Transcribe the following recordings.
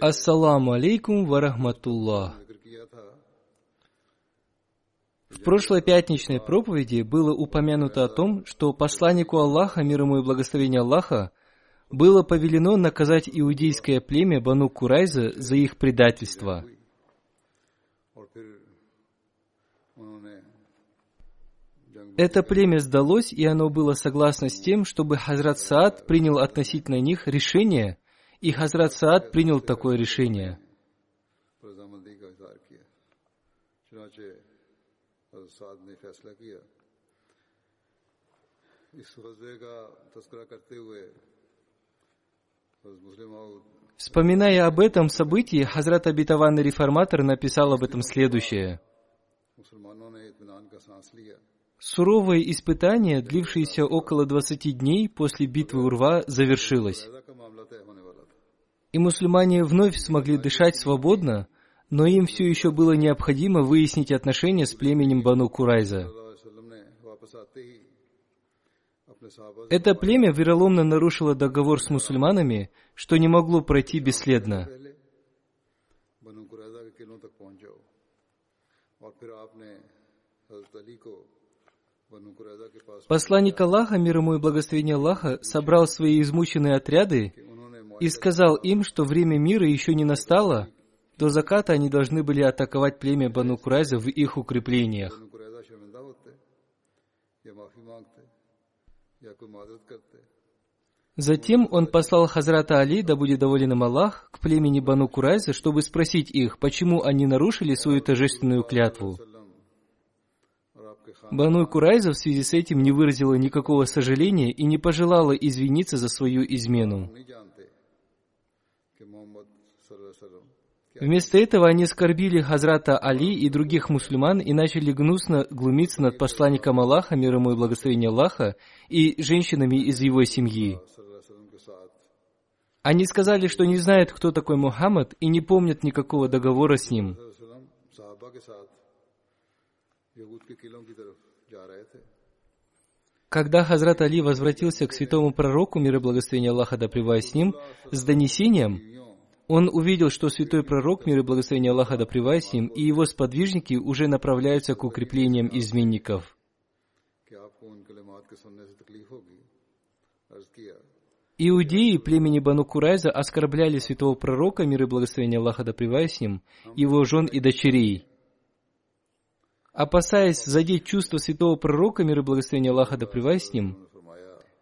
Ассаламу алейкум ва рахматуллах. В прошлой пятничной проповеди было упомянуто о том, что посланнику Аллаха, мир ему и благословение Аллаха, было повелено наказать иудейское племя Бану Курайза за их предательство. Это племя сдалось, и оно было согласно с тем, чтобы Хазрат Саад принял относительно них решение, и Хазрат Саад принял такое решение. Вспоминая об этом событии, Хазрат Абитаванный Реформатор написал об этом следующее. Суровое испытание, длившееся около 20 дней после битвы Урва, завершилось. И мусульмане вновь смогли дышать свободно, но им все еще было необходимо выяснить отношения с племенем Бану Курайза. Это племя вероломно нарушило договор с мусульманами, что не могло пройти бесследно. Посланник Аллаха, мир ему и благословение Аллаха, собрал свои измученные отряды и сказал им, что время мира еще не настало, до заката они должны были атаковать племя Бану Курайза в их укреплениях. Затем он послал Хазрата Али, да будет доволен им Аллах, к племени Бану Курайза, чтобы спросить их, почему они нарушили свою торжественную клятву. Бану Курайза в связи с этим не выразила никакого сожаления и не пожелала извиниться за свою измену. Вместо этого они оскорбили Хазрата Али и других мусульман и начали гнусно глумиться над посланником Аллаха, мир ему и благословение Аллаха, и женщинами из его семьи. Они сказали, что не знают, кто такой Мухаммад, и не помнят никакого договора с ним. Когда Хазрат Али возвратился к святому пророку, мир и благословение Аллаха да с ним, с донесением, он увидел, что святой пророк, мир и благословение Аллаха да с ним, и его сподвижники уже направляются к укреплениям изменников. Иудеи племени Бану Курайза оскорбляли святого пророка, мир и благословение Аллаха да с ним, его жен и дочерей. Опасаясь задеть чувство святого пророка, мир и благословение Аллаха да с ним,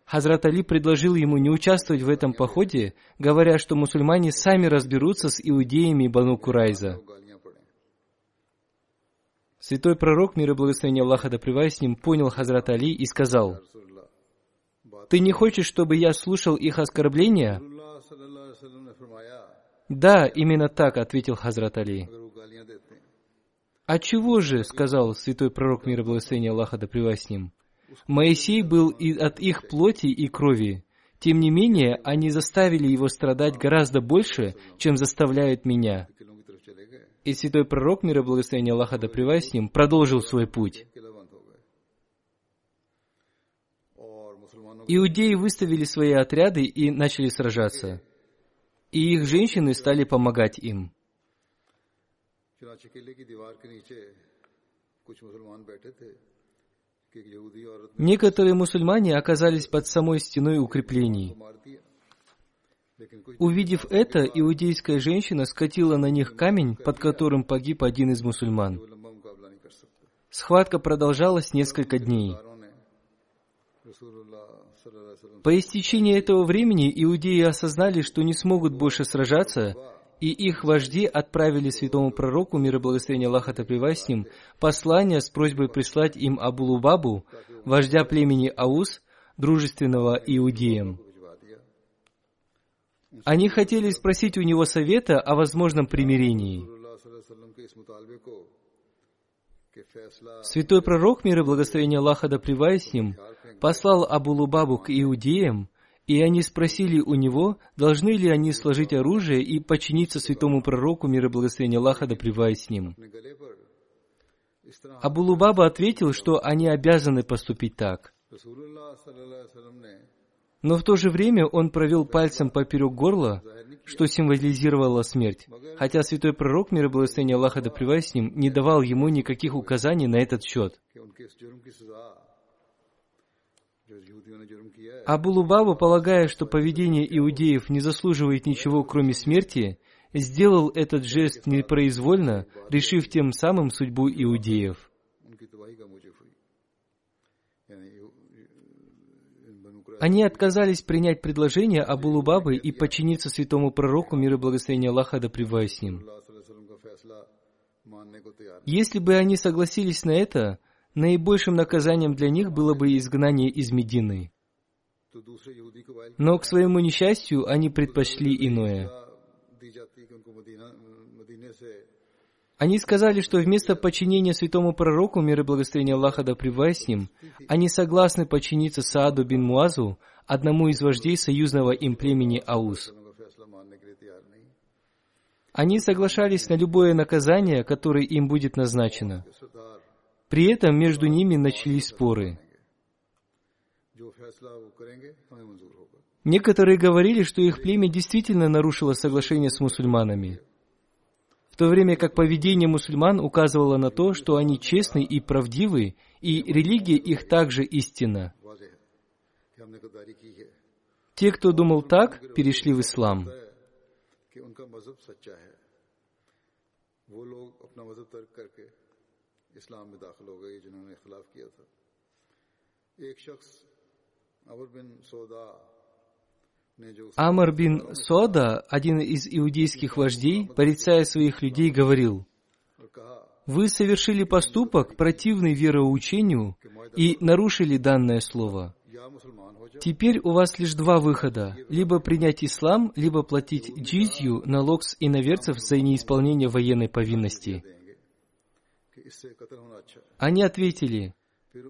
Хазрат Али предложил ему не участвовать в этом походе, говоря, что мусульмане сами разберутся с иудеями Бану Курайза. Святой пророк, мир и благословение Аллаха да с ним, понял Хазрат Али и сказал, «Ты не хочешь, чтобы я слушал их оскорбления?» «Да, именно так», — ответил Хазрат Али. «А чего же?» — сказал святой пророк мира благословения Аллаха да с ним. Моисей был и от их плоти и крови. Тем не менее, они заставили его страдать гораздо больше, чем заставляют меня. И святой пророк, мир и благословение Аллаха да с ним, продолжил свой путь. Иудеи выставили свои отряды и начали сражаться. И их женщины стали помогать им. Некоторые мусульмане оказались под самой стеной укреплений. Увидев это, иудейская женщина скатила на них камень, под которым погиб один из мусульман. Схватка продолжалась несколько дней. По истечении этого времени иудеи осознали, что не смогут больше сражаться, и их вожди отправили святому пророку, мир и благословение Аллаха Таприва с ним, послание с просьбой прислать им Абулубабу, вождя племени Аус, дружественного иудеям. Они хотели спросить у него совета о возможном примирении. Святой пророк, мир и благословение Аллаха да с ним, послал Абулубабу к иудеям, и они спросили у него, должны ли они сложить оружие и подчиниться святому пророку, мир и благословения Аллаха, да с ним. Абулубаба ответил, что они обязаны поступить так. Но в то же время он провел пальцем поперек горла, что символизировало смерть, хотя святой пророк, мир и благословение Аллаха, да с ним, не давал ему никаких указаний на этот счет. Абулубаба, полагая, что поведение иудеев не заслуживает ничего, кроме смерти, сделал этот жест непроизвольно, решив тем самым судьбу иудеев. Они отказались принять предложение Абулубабы и подчиниться святому пророку мир и благословения Аллаха да с ним. Если бы они согласились на это, наибольшим наказанием для них было бы изгнание из Медины. Но, к своему несчастью, они предпочли иное. Они сказали, что вместо подчинения святому пророку, мир и благословение Аллаха да с ним, они согласны подчиниться Сааду бин Муазу, одному из вождей союзного им племени Аус. Они соглашались на любое наказание, которое им будет назначено. При этом между ними начались споры. Некоторые говорили, что их племя действительно нарушило соглашение с мусульманами, в то время как поведение мусульман указывало на то, что они честны и правдивы, и религия их также истина. Те, кто думал так, перешли в ислам. وہ لوگ اپنا مذہب ترک کر کے اسلام میں داخل ہو گئی جنہوں نے اختلاف کیا تھا ایک شخص عمر بن سودا Амар бин Сода, один из иудейских вождей, порицая своих людей, говорил, «Вы совершили поступок, противный вероучению, и нарушили данное слово. Теперь у вас лишь два выхода – либо принять ислам, либо платить джизью, налог с иноверцев за неисполнение военной повинности». Они ответили,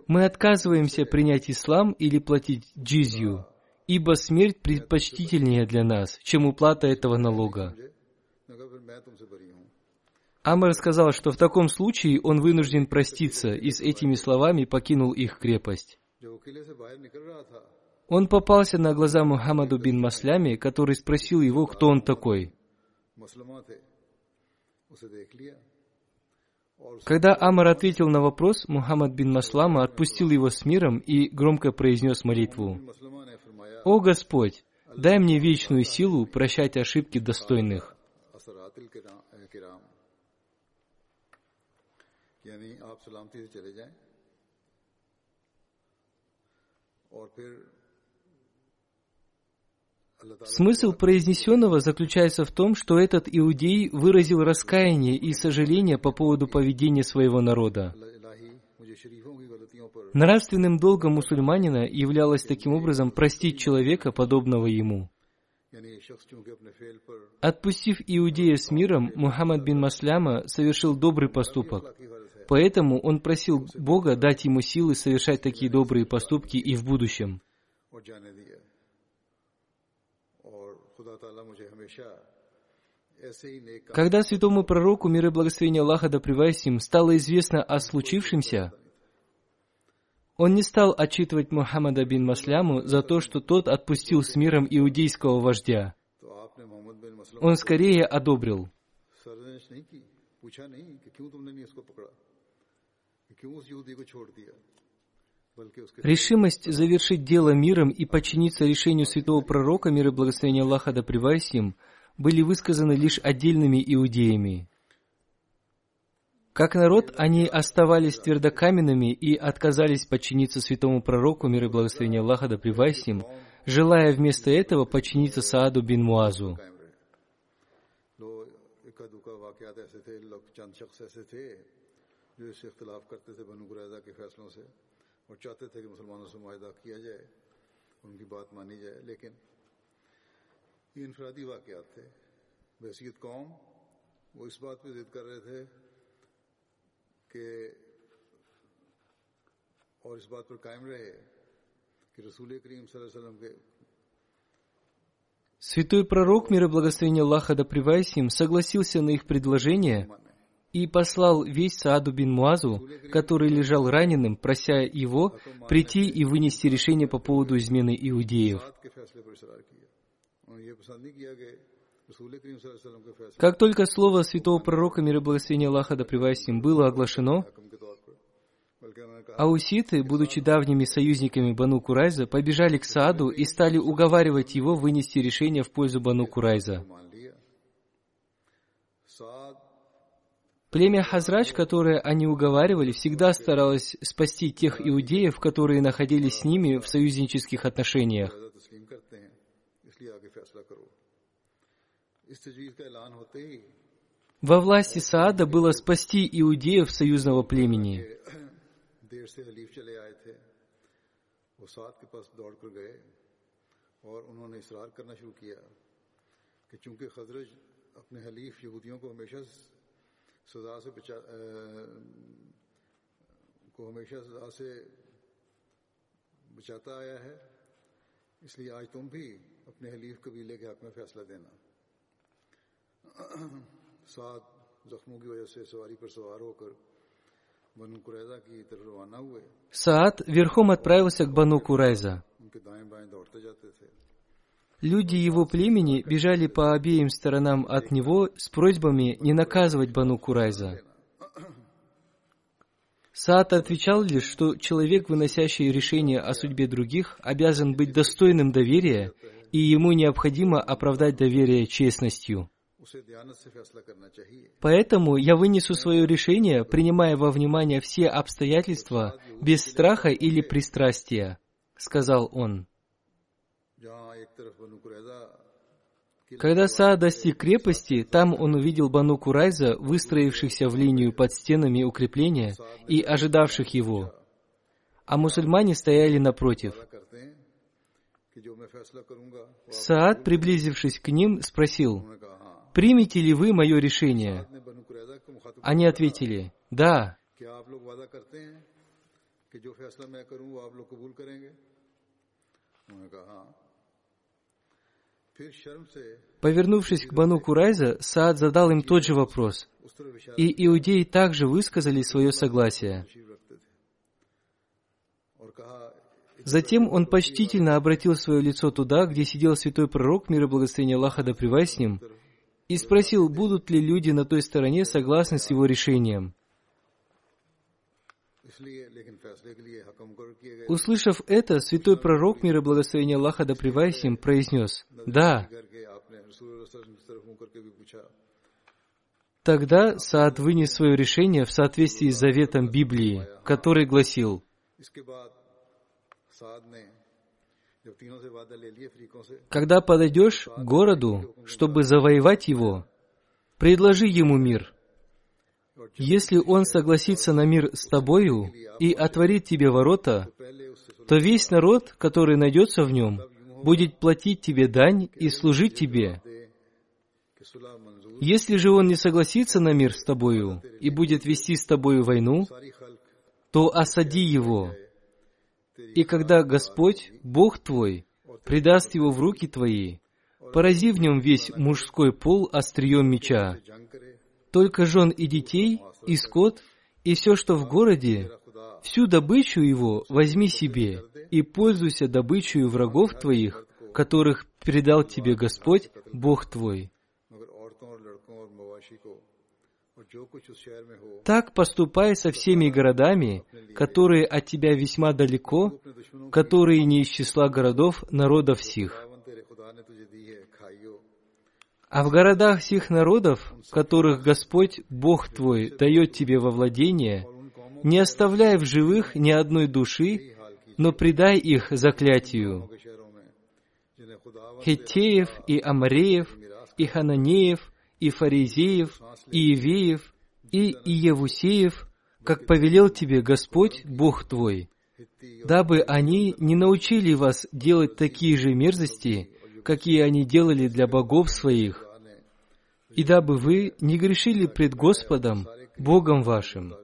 мы отказываемся принять ислам или платить джизью, ибо смерть предпочтительнее для нас, чем уплата этого налога. Амар сказал, что в таком случае он вынужден проститься и с этими словами покинул их крепость. Он попался на глаза Мухаммаду бин Масляме, который спросил его, кто он такой. Когда Амар ответил на вопрос, Мухаммад бин Маслама отпустил его с миром и громко произнес молитву. मुसलमान ने फरमाया «О Господь, дай мне вечную силу прощать ошибки достойных». असरातिल किराम Смысл произнесенного заключается в том, что этот иудей выразил раскаяние и сожаление по поводу поведения своего народа. Нравственным долгом мусульманина являлось таким образом простить человека, подобного ему. Отпустив иудея с миром, Мухаммад бин Масляма совершил добрый поступок. Поэтому он просил Бога дать ему силы совершать такие добрые поступки и в будущем. Когда святому пророку, мир и благословение Аллаха да им, стало известно о случившемся, он не стал отчитывать Мухаммада бин Масляму за то, что тот отпустил с миром иудейского вождя. Он скорее одобрил. Решимость завершить дело миром и подчиниться решению святого пророка, мир и благословения Аллаха да привасим, были высказаны лишь отдельными иудеями. Как народ, они оставались твердокаменными и отказались подчиниться святому пророку, мир и благословения Аллаха да привасим, желая вместо этого подчиниться Сааду бин Муазу. جو اس Святой пророк, мир и благословение Аллаха да им, согласился на их предложение – и послал весь Сааду бин Муазу, который лежал раненым, прося его прийти и вынести решение по поводу измены иудеев. Как только слово святого пророка, мир и благословение Аллаха да им, было оглашено, ауситы, будучи давними союзниками Бану Курайза, побежали к Сааду и стали уговаривать его вынести решение в пользу Бану Курайза. Племя Хазрач, которое они уговаривали, всегда старалось спасти тех иудеев, которые находились с ними в союзнических отношениях. Во власти Саада было спасти иудеев союзного племени. سزا سے بچا کو ہمیشہ سزا سے بچاتا آیا ہے۔ اس لیے آج تم بھی اپنے حلیف قبیلے کے حق میں فیصلہ دینا۔ سات زخموں کی وجہ سے سواری پر سوار ہو کر بنو قریضہ کی طرف روانہ ہوئے۔ سات ورخم отправился к بنو قریضہ ان کے دائیں بائیں دوڑتے جاتے تھے۔ Люди его племени бежали по обеим сторонам от него с просьбами не наказывать Бану Курайза. Саад отвечал лишь, что человек, выносящий решение о судьбе других, обязан быть достойным доверия, и ему необходимо оправдать доверие честностью. Поэтому я вынесу свое решение, принимая во внимание все обстоятельства, без страха или пристрастия, сказал он. Когда Саа достиг крепости, там он увидел Бану Курайза, выстроившихся в линию под стенами укрепления и ожидавших его. А мусульмане стояли напротив. Саад, приблизившись к ним, спросил, «Примете ли вы мое решение?» Они ответили, «Да». Повернувшись к Бану Курайза, Саад задал им тот же вопрос, и иудеи также высказали свое согласие. Затем он почтительно обратил свое лицо туда, где сидел святой пророк, мир и благословение Аллаха да с ним, и спросил, будут ли люди на той стороне согласны с его решением. Услышав это, святой пророк, мир и благословение Аллаха да им, произнес, «Да». Тогда Саад вынес свое решение в соответствии с заветом Библии, который гласил, «Когда подойдешь к городу, чтобы завоевать его, предложи ему мир. Если он согласится на мир с тобою и отворит тебе ворота, то весь народ, который найдется в нем, будет платить тебе дань и служить тебе. Если же он не согласится на мир с тобою и будет вести с тобою войну, то осади его. И когда Господь, Бог твой, предаст его в руки твои, порази в нем весь мужской пол острием меча. Только жен и детей, и скот, и все, что в городе, всю добычу его возьми себе, и пользуйся добычей врагов твоих, которых передал тебе Господь, Бог твой. Так поступай со всеми городами, которые от тебя весьма далеко, которые не из числа городов народов сих. А в городах сих народов, которых Господь, Бог твой, дает тебе во владение, не оставляй в живых ни одной души, но предай их заклятию. Хеттеев и Амареев, и Хананеев, и Фаризеев, и Ивеев, и Иевусеев, как повелел тебе Господь, Бог твой, дабы они не научили вас делать такие же мерзости, какие они делали для богов своих, и дабы вы не грешили пред Господом, Богом вашим.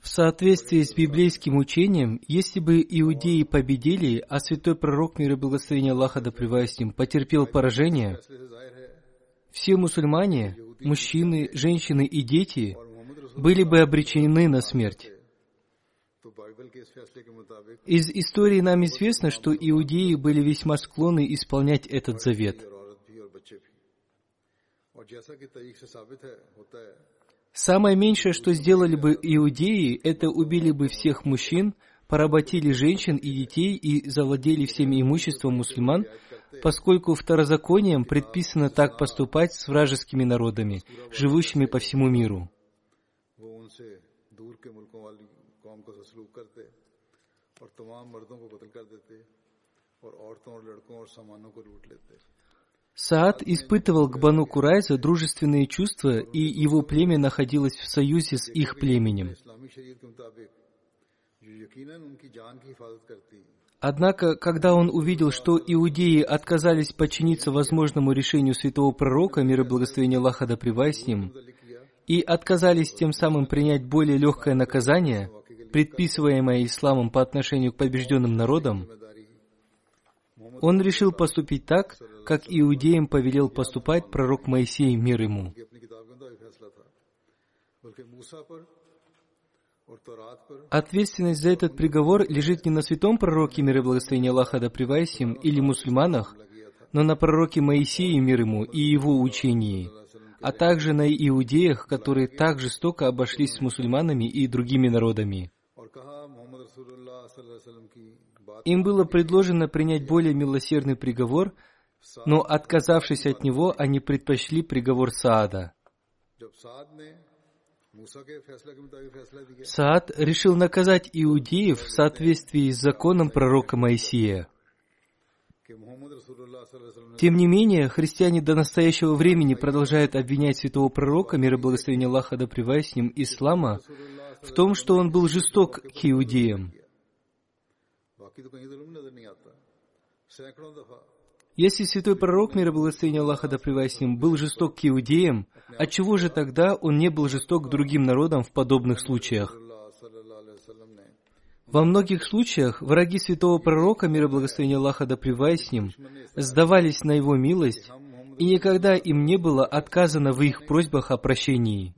В соответствии с библейским учением, если бы иудеи победили, а святой пророк мира благословения Аллаха да с ним потерпел поражение, все мусульмане, мужчины, женщины и дети были бы обречены на смерть. Из истории нам известно, что иудеи были весьма склонны исполнять этот завет. Самое меньшее, что сделали бы иудеи, это убили бы всех мужчин, поработили женщин и детей и завладели всем имуществом мусульман, поскольку второзаконием предписано так поступать с вражескими народами, живущими по всему миру. Саад испытывал к Бану Курайза дружественные чувства, и его племя находилось в союзе с их племенем. Однако, когда он увидел, что иудеи отказались подчиниться возможному решению святого пророка, мир и благословение Аллаха да с ним, и отказались тем самым принять более легкое наказание, предписываемое исламом по отношению к побежденным народам, он решил поступить так, как иудеям повелел поступать пророк Моисей, мир ему. Ответственность за этот приговор лежит не на святом пророке, мир и благословение Аллаха да им, или мусульманах, но на пророке Моисее, мир ему, и его учении, а также на иудеях, которые так жестоко обошлись с мусульманами и другими народами. Им было предложено принять более милосердный приговор, но отказавшись от него, они предпочли приговор Саада. Саад решил наказать иудеев в соответствии с законом пророка Моисея. Тем не менее, христиане до настоящего времени продолжают обвинять святого пророка, мир и благословение Аллаха да с ним, ислама, в том, что он был жесток к иудеям. Если святой пророк, мир и благословение Аллаха да с ним, был жесток к иудеям, отчего же тогда он не был жесток к другим народам в подобных случаях? Во многих случаях враги святого пророка, мир и благословение Аллаха да с ним, сдавались на его милость, и никогда им не было отказано в их просьбах о прощении.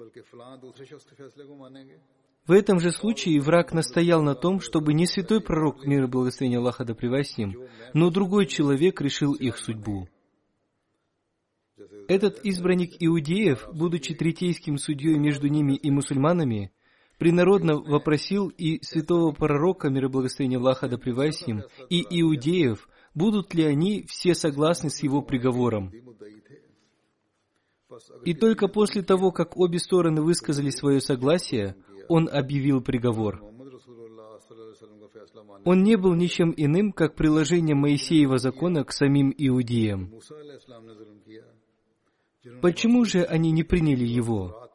В этом же случае враг настоял на том, чтобы не святой пророк, мир и благословение Аллаха да с ним, но другой человек решил их судьбу. Этот избранник иудеев, будучи третейским судьей между ними и мусульманами, принародно вопросил и святого пророка, мир и благословение Аллаха да с ним, и иудеев, будут ли они все согласны с его приговором. И только после того, как обе стороны высказали свое согласие, он объявил приговор. Он не был ничем иным, как приложением Моисеева закона к самим иудеям. Почему же они не приняли его?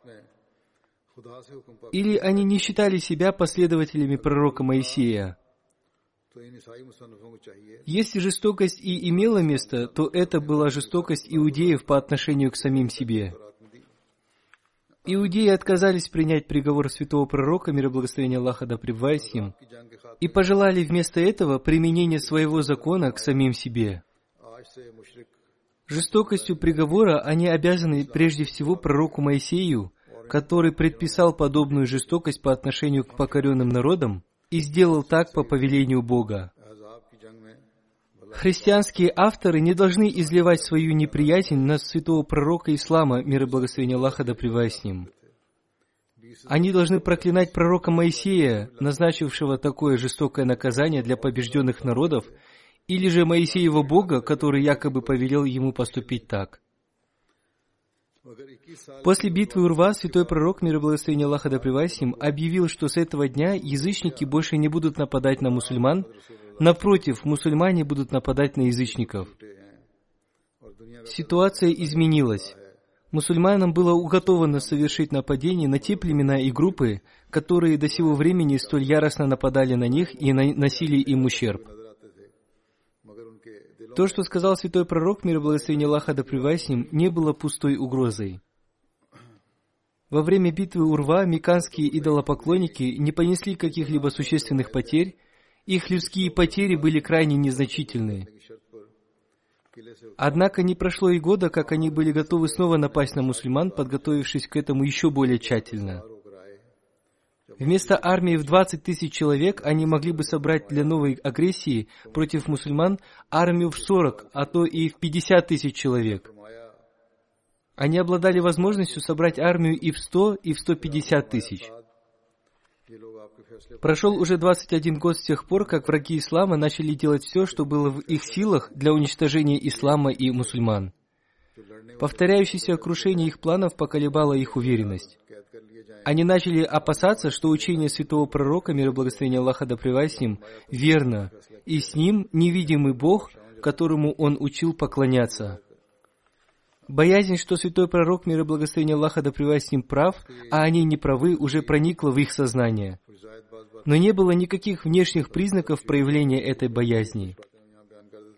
Или они не считали себя последователями пророка Моисея? Если жестокость и имела место, то это была жестокость иудеев по отношению к самим себе. Иудеи отказались принять приговор святого пророка, мир и благословения Аллаха да пребывает им, и пожелали вместо этого применения своего закона к самим себе. Жестокостью приговора они обязаны прежде всего пророку Моисею, который предписал подобную жестокость по отношению к покоренным народам и сделал так по повелению Бога. Христианские авторы не должны изливать свою неприязнь на святого пророка Ислама, мир и благословение Аллаха да с ним. Они должны проклинать пророка Моисея, назначившего такое жестокое наказание для побежденных народов, или же Моисеева Бога, который якобы повелел ему поступить так. После битвы Урва святой пророк, мир и благословение Аллаха да с ним, объявил, что с этого дня язычники больше не будут нападать на мусульман, Напротив, мусульмане будут нападать на язычников. Ситуация изменилась. Мусульманам было уготовано совершить нападение на те племена и группы, которые до сего времени столь яростно нападали на них и наносили им ущерб. То, что сказал святой пророк, мир и благословение Аллаха да с ним, не было пустой угрозой. Во время битвы Урва меканские идолопоклонники не понесли каких-либо существенных потерь, их людские потери были крайне незначительны. Однако не прошло и года, как они были готовы снова напасть на мусульман, подготовившись к этому еще более тщательно. Вместо армии в 20 тысяч человек они могли бы собрать для новой агрессии против мусульман армию в 40, а то и в 50 тысяч человек. Они обладали возможностью собрать армию и в 100, и в 150 тысяч. Прошел уже 21 год с тех пор, как враги ислама начали делать все, что было в их силах для уничтожения ислама и мусульман. Повторяющееся крушение их планов поколебало их уверенность. Они начали опасаться, что учение святого пророка, мир и благословение Аллаха да с ним, верно, и с ним невидимый Бог, которому он учил поклоняться. Боязнь, что святой пророк, мир и благословение Аллаха да с ним прав, а они не правы, уже проникла в их сознание. Но не было никаких внешних признаков проявления этой боязни.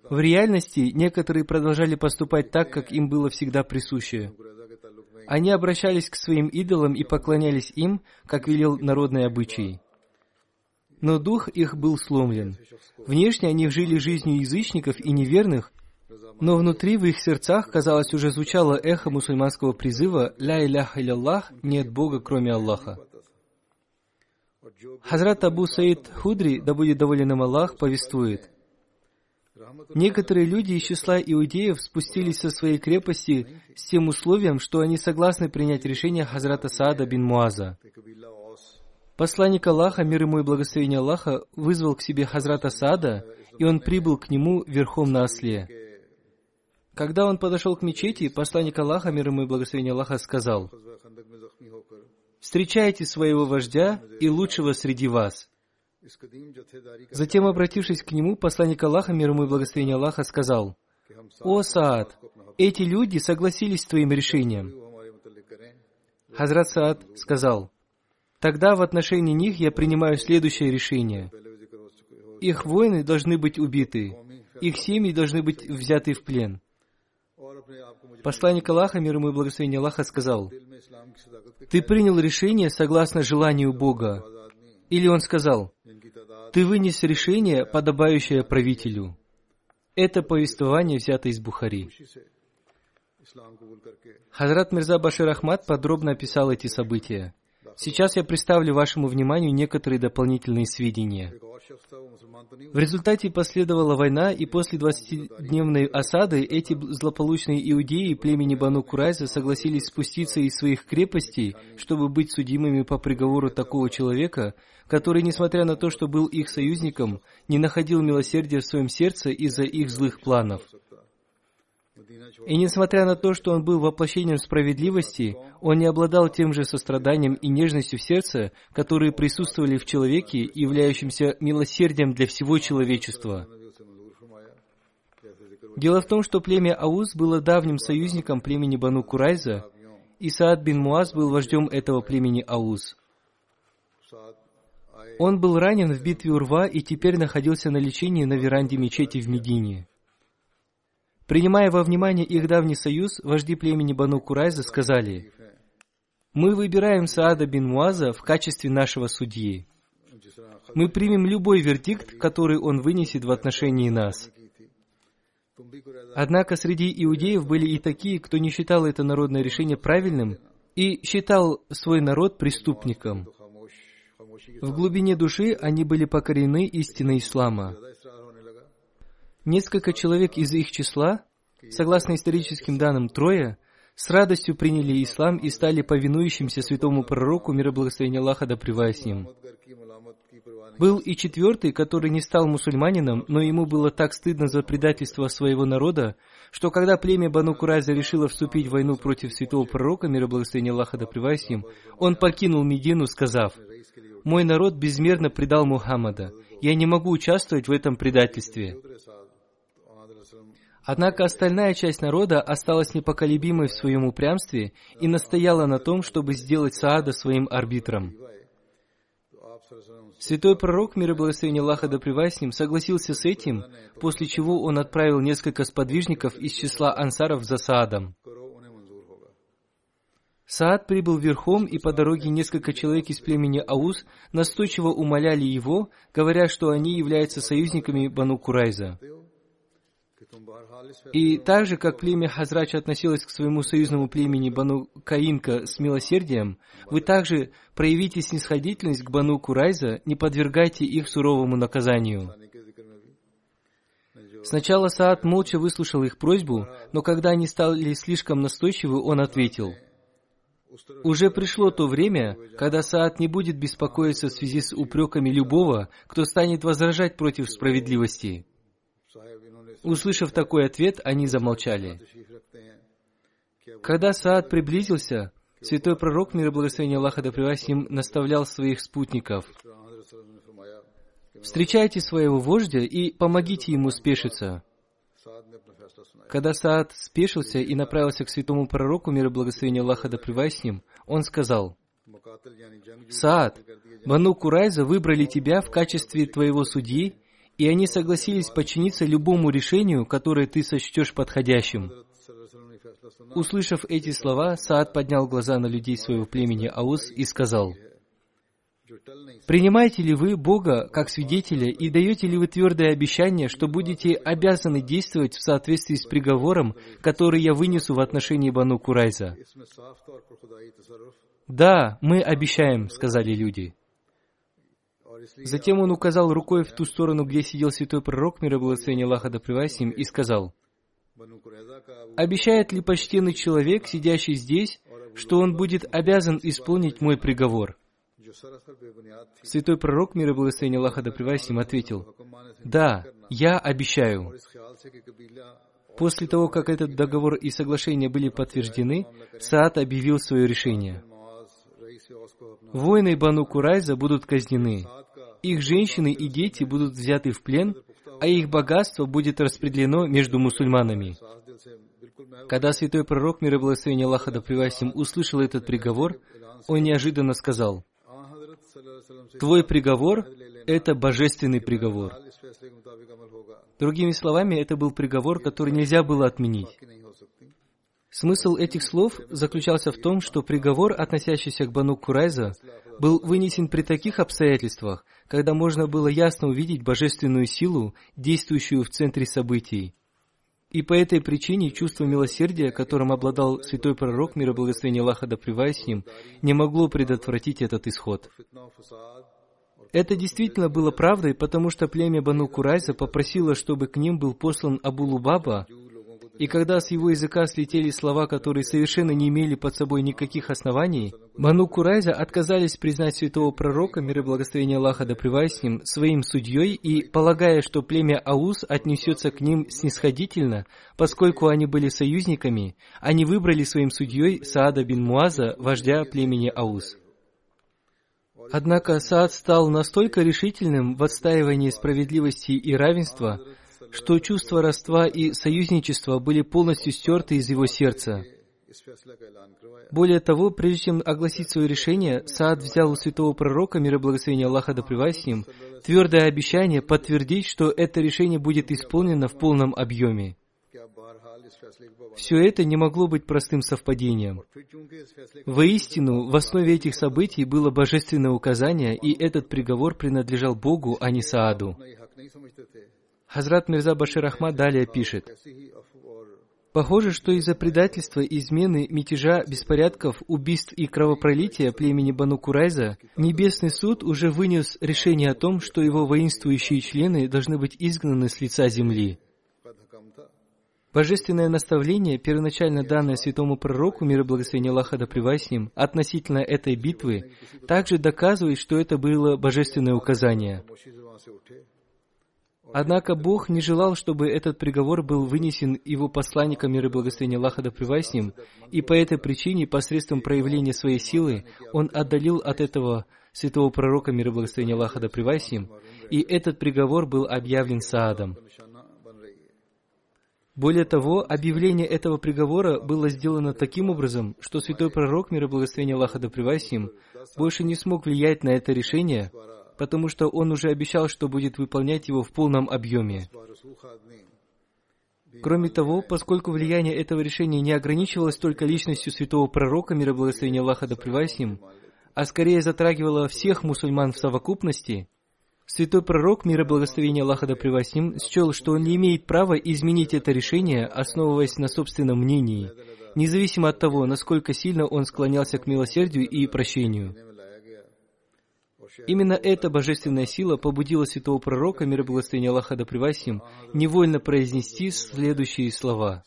В реальности некоторые продолжали поступать так, как им было всегда присуще. Они обращались к своим идолам и поклонялись им, как велел народный обычай. Но дух их был сломлен. Внешне они жили жизнью язычников и неверных, но внутри в их сердцах, казалось, уже звучало эхо мусульманского призыва «Ля иляха илlallah» — «Нет Бога, кроме Аллаха». Хазрат Абу Саид Худри, да будет доволен им Аллах, повествует. Некоторые люди из числа иудеев спустились со своей крепости с тем условием, что они согласны принять решение Хазрата Саада бин Муаза. Посланник Аллаха, мир ему и благословение Аллаха, вызвал к себе Хазрата Саада, и он прибыл к нему верхом на осле. Когда он подошел к мечети, посланник Аллаха, мир ему и благословение Аллаха, сказал, «Встречайте своего вождя и лучшего среди вас». Затем, обратившись к нему, посланник Аллаха, мир ему и благословение Аллаха, сказал, «О, Саад, эти люди согласились с твоим решением». Хазрат Саад сказал, «Тогда в отношении них я принимаю следующее решение. Их воины должны быть убиты, их семьи должны быть взяты в плен. Посланник Аллаха, мир ему и благословение Аллаха, сказал, «Ты принял решение согласно желанию Бога». Или он сказал, «Ты вынес решение, подобающее правителю». Это повествование взято из Бухари. Хазрат Мирза Башир Ахмад подробно описал эти события. Сейчас я представлю вашему вниманию некоторые дополнительные сведения. В результате последовала война, и после 20-дневной осады эти злополучные иудеи племени Бану Курайза согласились спуститься из своих крепостей, чтобы быть судимыми по приговору такого человека, который, несмотря на то, что был их союзником, не находил милосердия в своем сердце из-за их злых планов. И несмотря на то, что он был воплощением справедливости, он не обладал тем же состраданием и нежностью в сердце, которые присутствовали в человеке, являющемся милосердием для всего человечества. Дело в том, что племя Ауз было давним союзником племени Бану Курайза, и Саад бин Муаз был вождем этого племени Ауз. Он был ранен в битве Урва и теперь находился на лечении на веранде мечети в Медине. Принимая во внимание их давний союз, вожди племени Бану Курайза сказали, Мы выбираем Саада бин Муаза в качестве нашего судьи. Мы примем любой вердикт, который он вынесет в отношении нас. Однако среди иудеев были и такие, кто не считал это народное решение правильным и считал свой народ преступником. В глубине души они были покорены истиной ислама. Несколько человек из их числа, согласно историческим данным трое, с радостью приняли ислам и стали повинующимся святому пророку, мир и благословение Аллаха да с ним. Был и четвертый, который не стал мусульманином, но ему было так стыдно за предательство своего народа, что когда племя Бану Курайза решило вступить в войну против святого пророка, мир и благословение Аллаха да с ним, он покинул Медину, сказав, «Мой народ безмерно предал Мухаммада. Я не могу участвовать в этом предательстве». Однако остальная часть народа осталась непоколебимой в своем упрямстве и настояла на том, чтобы сделать Саада своим арбитром. Святой пророк, мир и благословение Аллаха да с ним, согласился с этим, после чего он отправил несколько сподвижников из числа ансаров за Саадом. Саад прибыл верхом, и по дороге несколько человек из племени Аус настойчиво умоляли его, говоря, что они являются союзниками Бану Курайза. И так же, как племя Хазрач относилось к своему союзному племени Бану Каинка с милосердием, вы также проявите снисходительность к Бану Курайза, не подвергайте их суровому наказанию. Сначала Саад молча выслушал их просьбу, но когда они стали слишком настойчивы, он ответил, «Уже пришло то время, когда Саад не будет беспокоиться в связи с упреками любого, кто станет возражать против справедливости». Услышав такой ответ, они замолчали. Когда Саад приблизился, святой пророк, мир и благословение Аллаха да с ним, наставлял своих спутников. Встречайте своего вождя и помогите ему спешиться. Когда Саад спешился и направился к святому пророку, мир и благословение Аллаха да с ним, он сказал, «Саад, Бану Курайза выбрали тебя в качестве твоего судьи и они согласились подчиниться любому решению, которое ты сочтешь подходящим. Услышав эти слова, Саад поднял глаза на людей своего племени Аус и сказал, «Принимаете ли вы Бога как свидетеля и даете ли вы твердое обещание, что будете обязаны действовать в соответствии с приговором, который я вынесу в отношении Бану Курайза?» «Да, мы обещаем», — сказали люди. Затем он указал рукой в ту сторону, где сидел святой пророк, мир и благословение Аллаха да с ним, и сказал, «Обещает ли почтенный человек, сидящий здесь, что он будет обязан исполнить мой приговор?» Святой пророк, мир и благословение Аллаха да с ним, ответил, «Да, я обещаю». После того, как этот договор и соглашение были подтверждены, Саад объявил свое решение. Воины Бану Курайза будут казнены их женщины и дети будут взяты в плен, а их богатство будет распределено между мусульманами. Когда святой пророк, мир и благословение Аллаха да им, услышал этот приговор, он неожиданно сказал, «Твой приговор — это божественный приговор». Другими словами, это был приговор, который нельзя было отменить. Смысл этих слов заключался в том, что приговор, относящийся к Бану Курайза, был вынесен при таких обстоятельствах, когда можно было ясно увидеть божественную силу, действующую в центре событий. И по этой причине чувство милосердия, которым обладал святой пророк, мир и благословение Аллаха да с ним, не могло предотвратить этот исход. Это действительно было правдой, потому что племя Бану Курайза попросило, чтобы к ним был послан Абу Лубаба, и когда с его языка слетели слова, которые совершенно не имели под собой никаких оснований, Бану Курайза отказались признать святого пророка, мир и благословение Аллаха да с ним, своим судьей и, полагая, что племя Аус отнесется к ним снисходительно, поскольку они были союзниками, они выбрали своим судьей Саада бин Муаза, вождя племени Аус. Однако Саад стал настолько решительным в отстаивании справедливости и равенства, что чувства родства и союзничества были полностью стерты из его сердца. Более того, прежде чем огласить свое решение, Саад взял у святого пророка, мир и благословение Аллаха да с ним, твердое обещание подтвердить, что это решение будет исполнено в полном объеме. Все это не могло быть простым совпадением. Воистину, в основе этих событий было божественное указание, и этот приговор принадлежал Богу, а не Сааду. Хазрат Мирза Башир Ахмад далее пишет, Похоже, что из-за предательства, измены, мятежа, беспорядков, убийств и кровопролития племени Бану Курайза, Небесный суд уже вынес решение о том, что его воинствующие члены должны быть изгнаны с лица земли. Божественное наставление, первоначально данное святому пророку, мир и благословение Аллаха да с ним, относительно этой битвы, также доказывает, что это было божественное указание. Однако Бог не желал, чтобы этот приговор был вынесен его посланником мира и благословения. Аллаха да с ним, и по этой причине, посредством проявления своей силы, Он отдалил от этого святого пророка мира и благословения. Аллаха да с ним, и этот приговор был объявлен Саадом. Более того, объявление этого приговора было сделано таким образом, что святой пророк мира и благословения Аллаха да с ним больше не смог влиять на это решение, потому что он уже обещал, что будет выполнять его в полном объеме. Кроме того, поскольку влияние этого решения не ограничивалось только личностью святого пророка, мира благословения Аллаха да ним, а скорее затрагивало всех мусульман в совокупности, святой пророк, мира благословения Аллаха да ним, счел, что он не имеет права изменить это решение, основываясь на собственном мнении, независимо от того, насколько сильно он склонялся к милосердию и прощению. Именно эта божественная сила побудила святого пророка, мир и благословение Аллаха да им, невольно произнести следующие слова.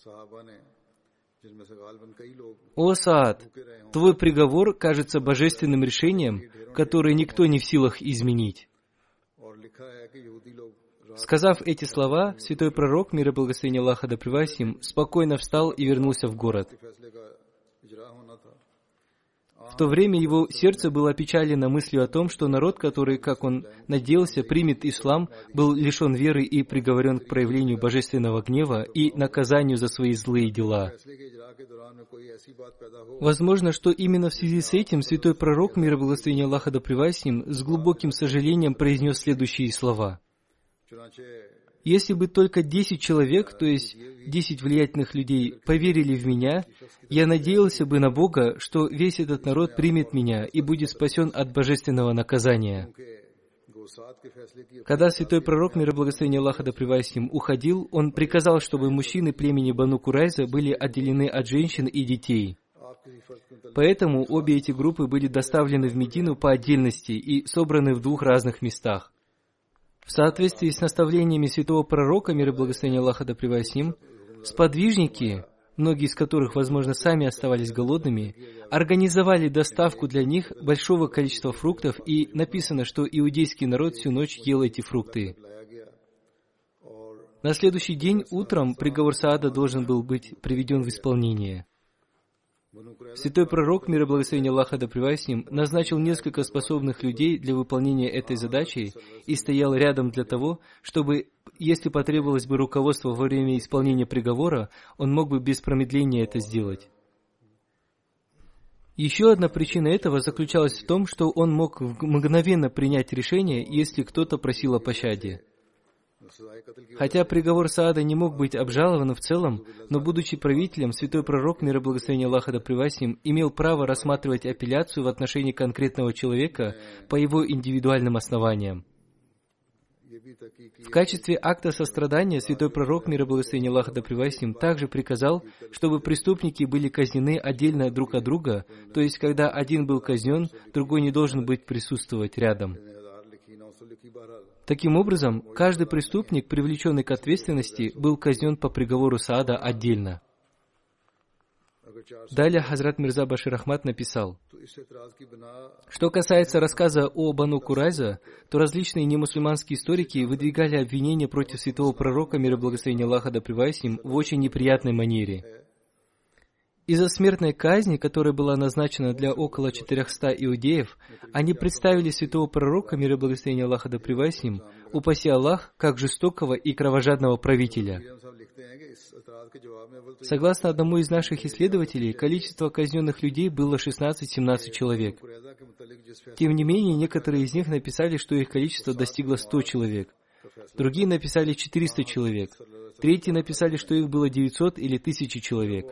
«О Саад, твой приговор кажется божественным решением, которое никто не в силах изменить». Сказав эти слова, святой пророк, мир и благословение Аллаха да им, спокойно встал и вернулся в город. В то время его сердце было опечалено мыслью о том, что народ, который, как он надеялся, примет ислам, был лишен веры и приговорен к проявлению божественного гнева и наказанию за свои злые дела. Возможно, что именно в связи с этим святой пророк, мир и благословение Аллаха да с ним, с глубоким сожалением произнес следующие слова. Если бы только десять человек, то есть десять влиятельных людей, поверили в меня, я надеялся бы на Бога, что весь этот народ примет меня и будет спасен от божественного наказания. Когда святой пророк, мир и благословение Аллаха да с ним, уходил, он приказал, чтобы мужчины племени Бану Курайза были отделены от женщин и детей. Поэтому обе эти группы были доставлены в Медину по отдельности и собраны в двух разных местах. В соответствии с наставлениями святого пророка, мир и благословение Аллаха да с ним, сподвижники, многие из которых, возможно, сами оставались голодными, организовали доставку для них большого количества фруктов, и написано, что иудейский народ всю ночь ел эти фрукты. На следующий день утром приговор Саада должен был быть приведен в исполнение. Святой пророк, мир и благословение Аллаха да с ним, назначил несколько способных людей для выполнения этой задачи и стоял рядом для того, чтобы, если потребовалось бы руководство во время исполнения приговора, он мог бы без промедления это сделать. Еще одна причина этого заключалась в том, что он мог мгновенно принять решение, если кто-то просил о пощаде. Хотя приговор Саада не мог быть обжалован в целом, но будучи правителем, святой пророк, мир и благословение Аллаха да ним, имел право рассматривать апелляцию в отношении конкретного человека по его индивидуальным основаниям. В качестве акта сострадания святой пророк, мир и благословение Аллаха да ним, также приказал, чтобы преступники были казнены отдельно друг от друга, то есть когда один был казнен, другой не должен быть присутствовать рядом. Таким образом, каждый преступник, привлеченный к ответственности, был казнен по приговору Саада отдельно. Далее Хазрат Мирза Башир Ахмад написал, что касается рассказа о Бану Курайза, то различные немусульманские историки выдвигали обвинения против святого пророка, мир и благословения Аллаха да с ним, в очень неприятной манере. Из-за смертной казни, которая была назначена для около 400 иудеев, они представили святого пророка, мир и благословение Аллаха да ним, упаси Аллах, как жестокого и кровожадного правителя. Согласно одному из наших исследователей, количество казненных людей было 16-17 человек. Тем не менее, некоторые из них написали, что их количество достигло 100 человек. Другие написали 400 человек. Третьи написали, что их было 900 или 1000 человек.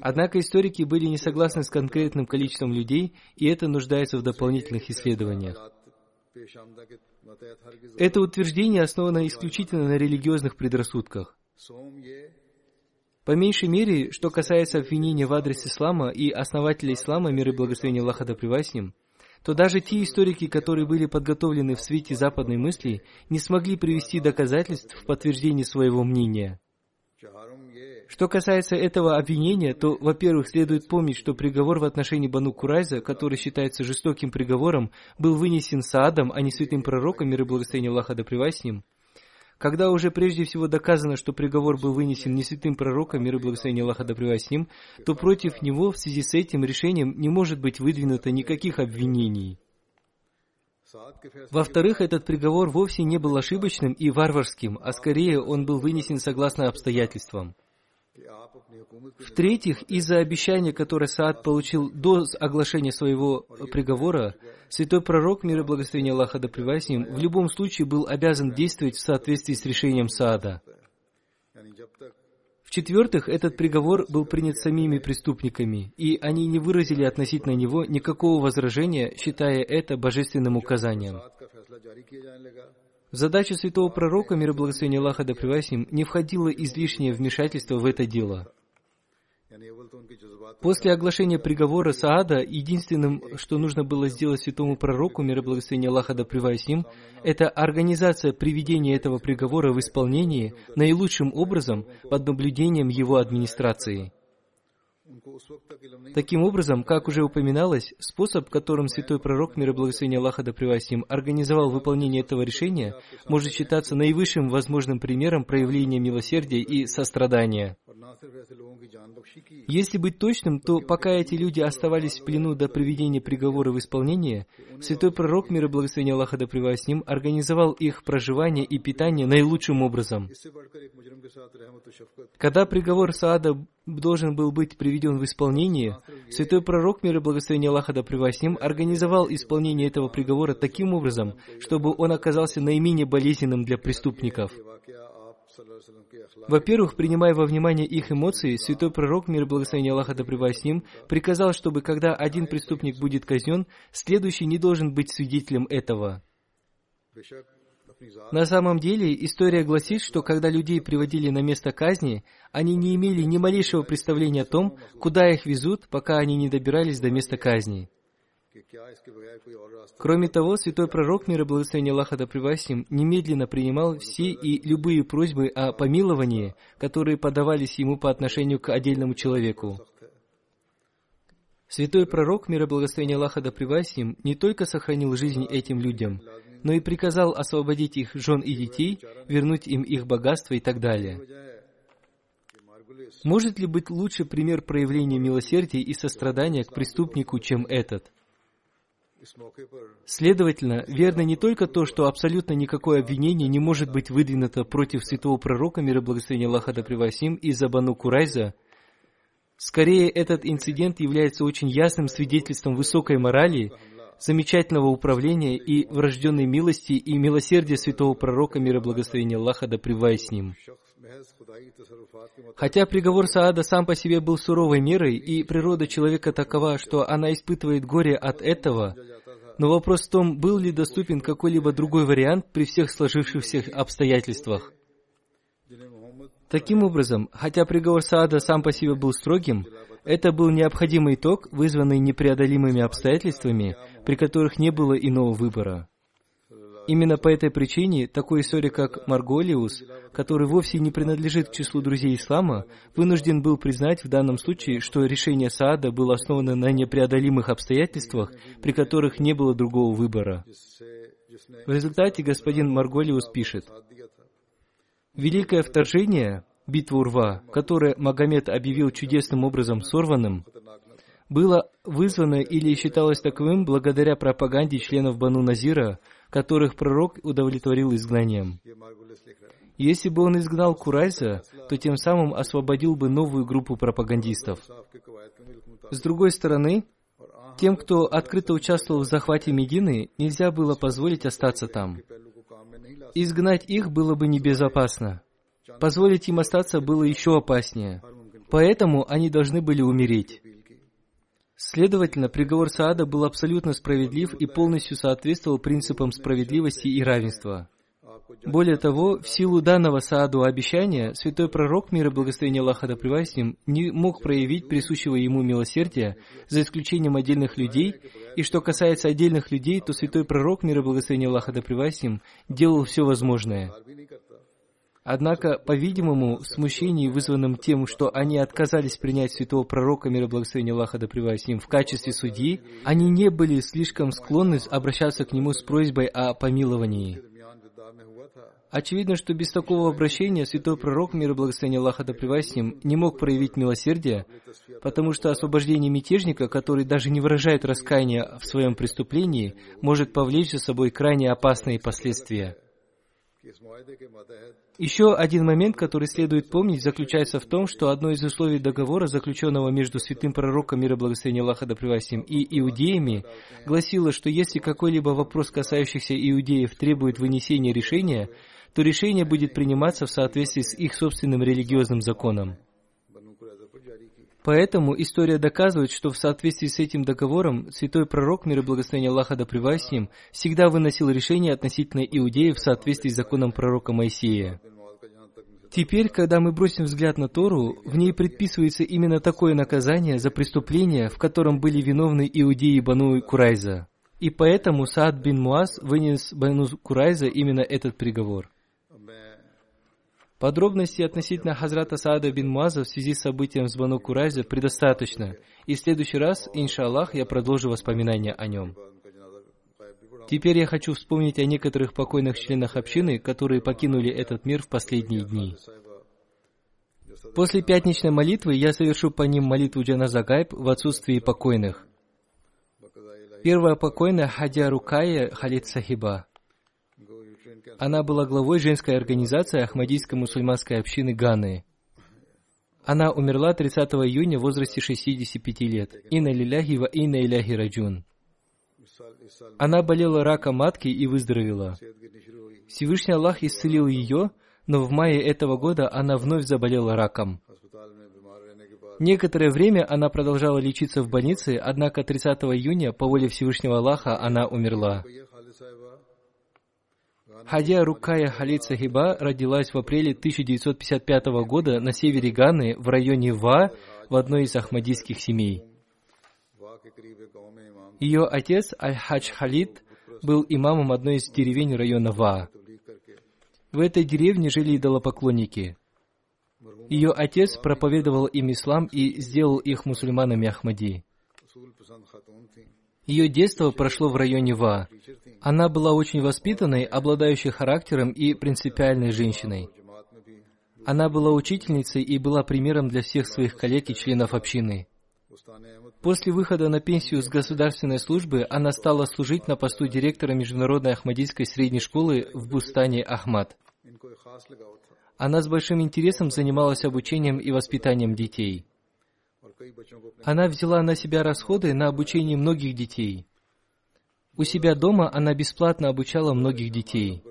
Однако историки были не согласны с конкретным количеством людей, и это нуждается в дополнительных исследованиях. Это утверждение основано исключительно на религиозных предрассудках. По меньшей мере, что касается обвинения в адрес ислама и основателя ислама, мир и благословение Аллаха да с ним, то даже те историки, которые были подготовлены в свете западной мысли, не смогли привести доказательств в подтверждение своего мнения. Что касается этого обвинения, то, во-первых, следует помнить, что приговор в отношении Бану Курайза, который считается жестоким приговором, был вынесен Саадом, а не святым пророком, мир и благословение Аллаха да с ним. Когда уже прежде всего доказано, что приговор был вынесен не святым пророком, мир и благословение Аллаха да с ним, то против него в связи с этим решением не может быть выдвинуто никаких обвинений. Во-вторых, этот приговор вовсе не был ошибочным и варварским, а скорее он был вынесен согласно обстоятельствам. В-третьих, из-за обещания, которое Саад получил до оглашения своего приговора, святой пророк, мир и благословение Аллаха да с ним, в любом случае был обязан действовать в соответствии с решением Саада. В-четвертых, этот приговор был принят самими преступниками, и они не выразили относительно него никакого возражения, считая это божественным указанием. В задачу святого пророка, мир и благословение Аллаха да ним, не входило излишнее вмешательство в это дело. После оглашения приговора Саада, единственным, что нужно было сделать святому пророку, мир и благословение Аллаха да с ним, это организация приведения этого приговора в исполнении наилучшим образом под наблюдением его администрации. Таким образом, как уже упоминалось, способ, которым святой пророк, мир и благословение Аллаха да им, организовал выполнение этого решения, может считаться наивысшим возможным примером проявления милосердия и сострадания. Если быть точным, то пока эти люди оставались в плену до приведения приговора в исполнение, святой пророк, мир и благословение Аллаха да с ним, организовал их проживание и питание наилучшим образом. Когда приговор Саада должен был быть приведен в исполнение, святой пророк, мир и благословение Аллаха да с ним, организовал исполнение этого приговора таким образом, чтобы он оказался наименее болезненным для преступников. Во-первых, принимая во внимание их эмоции, святой пророк, мир и благословение Аллаха да с ним, приказал, чтобы когда один преступник будет казнен, следующий не должен быть свидетелем этого. На самом деле, история гласит, что когда людей приводили на место казни, они не имели ни малейшего представления о том, куда их везут, пока они не добирались до места казни. Кроме того, святой пророк, мир и благословение Аллаха да ним, немедленно принимал все и любые просьбы о помиловании, которые подавались ему по отношению к отдельному человеку. Святой пророк, мир и благословение Аллаха да ним, не только сохранил жизнь этим людям, но и приказал освободить их жен и детей, вернуть им их богатство и так далее. Может ли быть лучше пример проявления милосердия и сострадания к преступнику, чем этот? Следовательно, верно не только то, что абсолютно никакое обвинение не может быть выдвинуто против святого пророка, мира благословения Аллаха да превосим, из-за Бану Курайза, скорее этот инцидент является очень ясным свидетельством высокой морали, замечательного управления и врожденной милости и милосердия святого пророка, мира благословения Аллаха да с ним. Хотя приговор Саада сам по себе был суровой мерой, и природа человека такова, что она испытывает горе от этого, но вопрос в том, был ли доступен какой-либо другой вариант при всех сложившихся обстоятельствах. Таким образом, хотя приговор Саада сам по себе был строгим, это был необходимый итог, вызванный непреодолимыми обстоятельствами, при которых не было иного выбора. Именно по этой причине такой историк, как Марголиус, который вовсе не принадлежит к числу друзей ислама, вынужден был признать в данном случае, что решение Саада было основано на непреодолимых обстоятельствах, при которых не было другого выбора. В результате господин Марголиус пишет, «Великое вторжение, битва Урва, которое Магомед объявил чудесным образом сорванным, было вызвано или считалось таковым благодаря пропаганде членов Бану Назира, которых пророк удовлетворил изгнанием. Если бы он изгнал Курайза, то тем самым освободил бы новую группу пропагандистов. С другой стороны, тем, кто открыто участвовал в захвате Медины, нельзя было позволить остаться там. Изгнать их было бы небезопасно. Позволить им остаться было еще опаснее. Поэтому они должны были умереть. Следовательно, приговор Саада был абсолютно справедлив и полностью соответствовал принципам справедливости и равенства. Более того, в силу данного Сааду обещания, святой пророк мира благословения Аллаха да с ним не мог проявить присущего ему милосердия, за исключением отдельных людей, и что касается отдельных людей, то святой пророк мира благословения Аллаха да с ним делал все возможное. Однако, по-видимому, в смущении, вызванном тем, что они отказались принять святого пророка, мира благословения Аллаха да с ним, в качестве судьи, они не были слишком склонны обращаться к нему с просьбой о помиловании. Очевидно, что без такого обращения святой пророк, мир и благословение Аллаха да с ним, не мог проявить милосердие, потому что освобождение мятежника, который даже не выражает раскаяния в своем преступлении, может повлечь за собой крайне опасные последствия. Еще один момент, который следует помнить, заключается в том, что одно из условий договора, заключенного между святым пророком мира благословения Аллаха да и иудеями, гласило, что если какой-либо вопрос, касающийся иудеев, требует вынесения решения, то решение будет приниматься в соответствии с их собственным религиозным законом. Поэтому история доказывает, что в соответствии с этим договором святой пророк, мир и благословение Аллаха да с ним, всегда выносил решение относительно иудеев в соответствии с законом пророка Моисея. Теперь, когда мы бросим взгляд на Тору, в ней предписывается именно такое наказание за преступление, в котором были виновны иудеи Бану Курайза. И поэтому Саад бин Муаз вынес Бану Курайза именно этот приговор. Подробностей относительно Хазрата Саада бин Муаза в связи с событием с Бану Курайза предостаточно, и в следующий раз, иншаллах, я продолжу воспоминания о нем. Теперь я хочу вспомнить о некоторых покойных членах общины, которые покинули этот мир в последние дни. После пятничной молитвы я совершу по ним молитву Джаназа Гайб в отсутствии покойных. Первая покойная Хадя Рукая Халид Сахиба. Она была главой женской организации Ахмадийской мусульманской общины Ганы. Она умерла 30 июня в возрасте 65 лет. Инна лиляхи ва инна иляхи раджун. Она болела раком матки и выздоровела. Всевышний Аллах исцелил ее, но в мае этого года она вновь заболела раком. Некоторое время она продолжала лечиться в больнице, однако 30 июня по воле Всевышнего Аллаха она умерла. Хадия Рукая Халид Сахиба родилась в апреле 1955 года на севере Ганы в районе Ва в одной из ахмадийских семей. Ее отец Аль-Хадж Халид был имамом одной из деревень района Ва. В этой деревне жили идолопоклонники. Ее отец проповедовал им ислам и сделал их мусульманами Ахмади. Ее детство прошло в районе Ва. Она была очень воспитанной, обладающей характером и принципиальной женщиной. Она была учительницей и была примером для всех своих коллег и членов общины. После выхода на пенсию с государственной службы она стала служить на посту директора Международной Ахмадийской средней школы в Бустане Ахмад. Она с большим интересом занималась обучением и воспитанием детей. Она взяла на себя расходы на обучение многих детей. У себя дома она бесплатно обучала многих детей.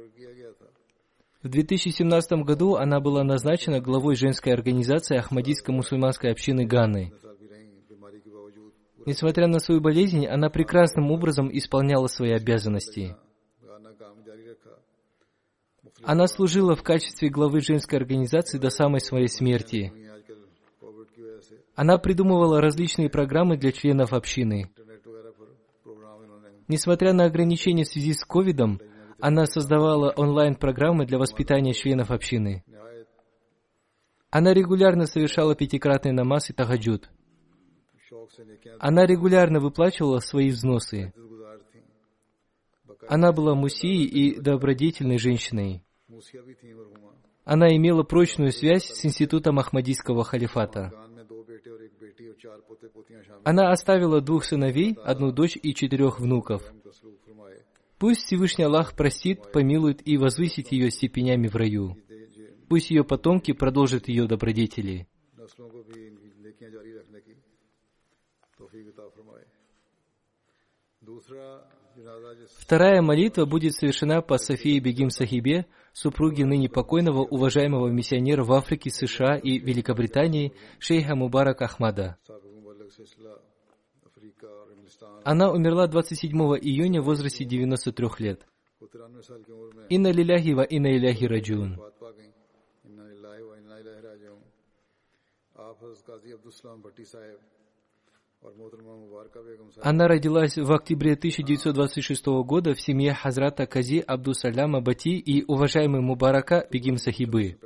В 2017 году она была назначена главой женской организации Ахмадийской мусульманской общины Ганы. Несмотря на свою болезнь, она прекрасным образом исполняла свои обязанности. Она служила в качестве главы женской организации до самой своей смерти. Она придумывала различные программы для членов общины. Несмотря на ограничения в связи с ковидом, она создавала онлайн-программы для воспитания членов общины. Она регулярно совершала пятикратный намаз и тахаджуд. Она регулярно выплачивала свои взносы. Она была мусией и добродетельной женщиной. Она имела прочную связь с институтом Ахмадийского халифата. Она оставила двух сыновей, одну дочь и четырех внуков. Пусть Всевышний Аллах простит, помилует и возвысит ее степенями в раю. Пусть ее потомки продолжат ее добродетели. Вторая молитва будет совершена по Софии Бегим Сахибе, супруге ныне покойного уважаемого миссионера в Африке, США и Великобритании, шейха Мубарак Ахмада. Она умерла 27 июня в возрасте 93 лет. Инна лиляхи инна иляхи раджун. Она родилась в октябре 1926 года в семье Хазрата Кази Абдусаляма Бати и уважаемой Мубарака Бегим Сахибы.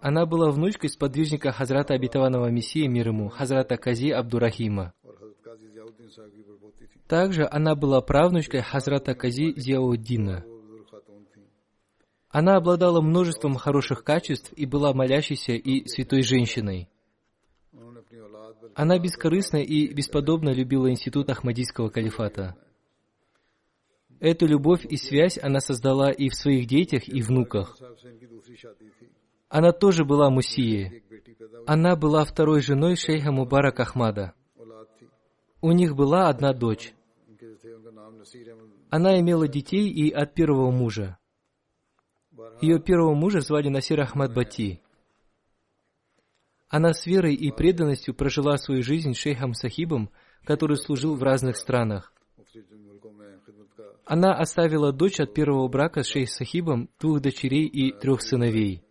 Она была внучкой сподвижника Хазрата Обетованного Мессии мир ему, Хазрата Кази Абдурахима. Также она была правнучкой Хазрата Кази Зиауддина. Она обладала множеством хороших качеств и была молящейся и святой женщиной. Она бескорыстно и бесподобно любила институт Ахмадийского калифата. Эту любовь и связь она создала и в своих детях, и внуках. Она тоже была мусией. Она была второй женой шейха Мубарак Ахмада. У них была одна дочь. Она имела детей и от первого мужа. Ее первого мужа звали Насир Ахмад Бати. Она с верой и преданностью прожила свою жизнь шейхом Сахибом, который служил в разных странах. Она оставила дочь от первого брака с шейх Сахибом, двух дочерей и трех сыновей.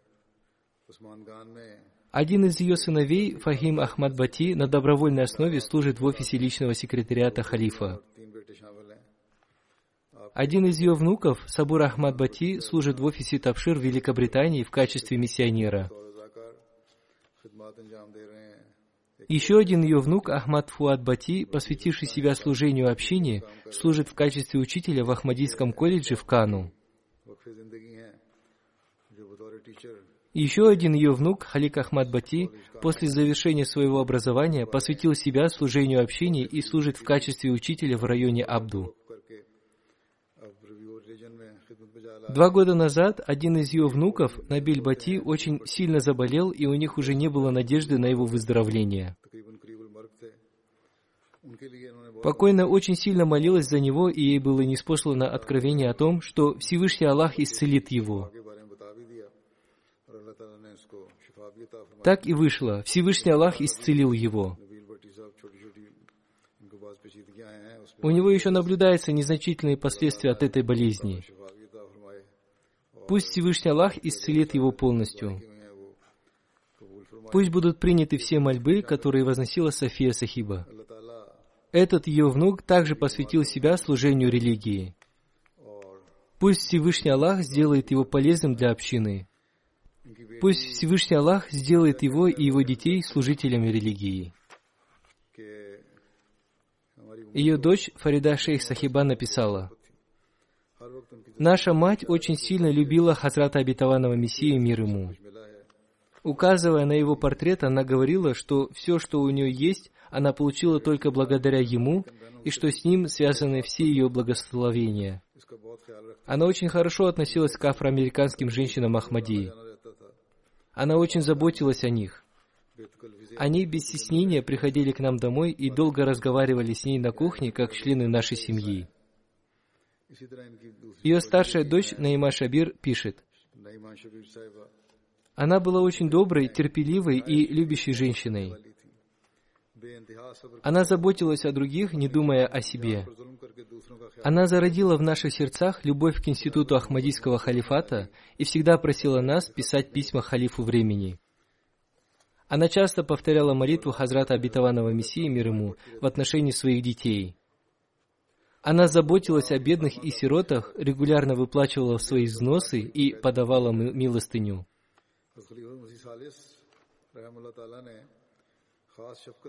Один из ее сыновей, Фахим Ахмад Бати, на добровольной основе служит в офисе личного секретариата халифа. Один из ее внуков, Сабур Ахмад Бати, служит в офисе Тавшир в Великобритании в качестве миссионера. Еще один ее внук, Ахмад Фуад Бати, посвятивший себя служению общине, служит в качестве учителя в Ахмадийском колледже в Кану. Еще один ее внук, Халик Ахмад Бати, после завершения своего образования посвятил себя служению общине и служит в качестве учителя в районе Абду. Два года назад один из ее внуков, Набиль Бати, очень сильно заболел, и у них уже не было надежды на его выздоровление. Покойная очень сильно молилась за него, и ей было неспослано откровение о том, что Всевышний Аллах исцелит его. Так и вышло. Всевышний Аллах исцелил его. У него еще наблюдаются незначительные последствия от этой болезни. Пусть Всевышний Аллах исцелит его полностью. Пусть будут приняты все мольбы, которые возносила София Сахиба. Этот ее внук также посвятил себя служению религии. Пусть Всевышний Аллах сделает его полезным для общины. Пусть Всевышний Аллах сделает его и его детей служителями религии. Ее дочь Фарида Шейх Сахиба написала, Наша мать очень сильно любила Хазрата Обетованного Мессии мир ему. Указывая на его портрет, она говорила, что все, что у нее есть, она получила только благодаря ему, и что с ним связаны все ее благословения. Она очень хорошо относилась к афроамериканским женщинам Ахмадии. Она очень заботилась о них. Они без стеснения приходили к нам домой и долго разговаривали с ней на кухне, как члены нашей семьи. Ее старшая дочь Наима Шабир пишет, она была очень доброй, терпеливой и любящей женщиной. Она заботилась о других, не думая о себе. Она зародила в наших сердцах любовь к институту Ахмадийского халифата и всегда просила нас писать письма халифу времени. Она часто повторяла молитву Хазрата Обетованного Мессии мир ему в отношении своих детей. Она заботилась о бедных и сиротах, регулярно выплачивала свои взносы и подавала милостыню.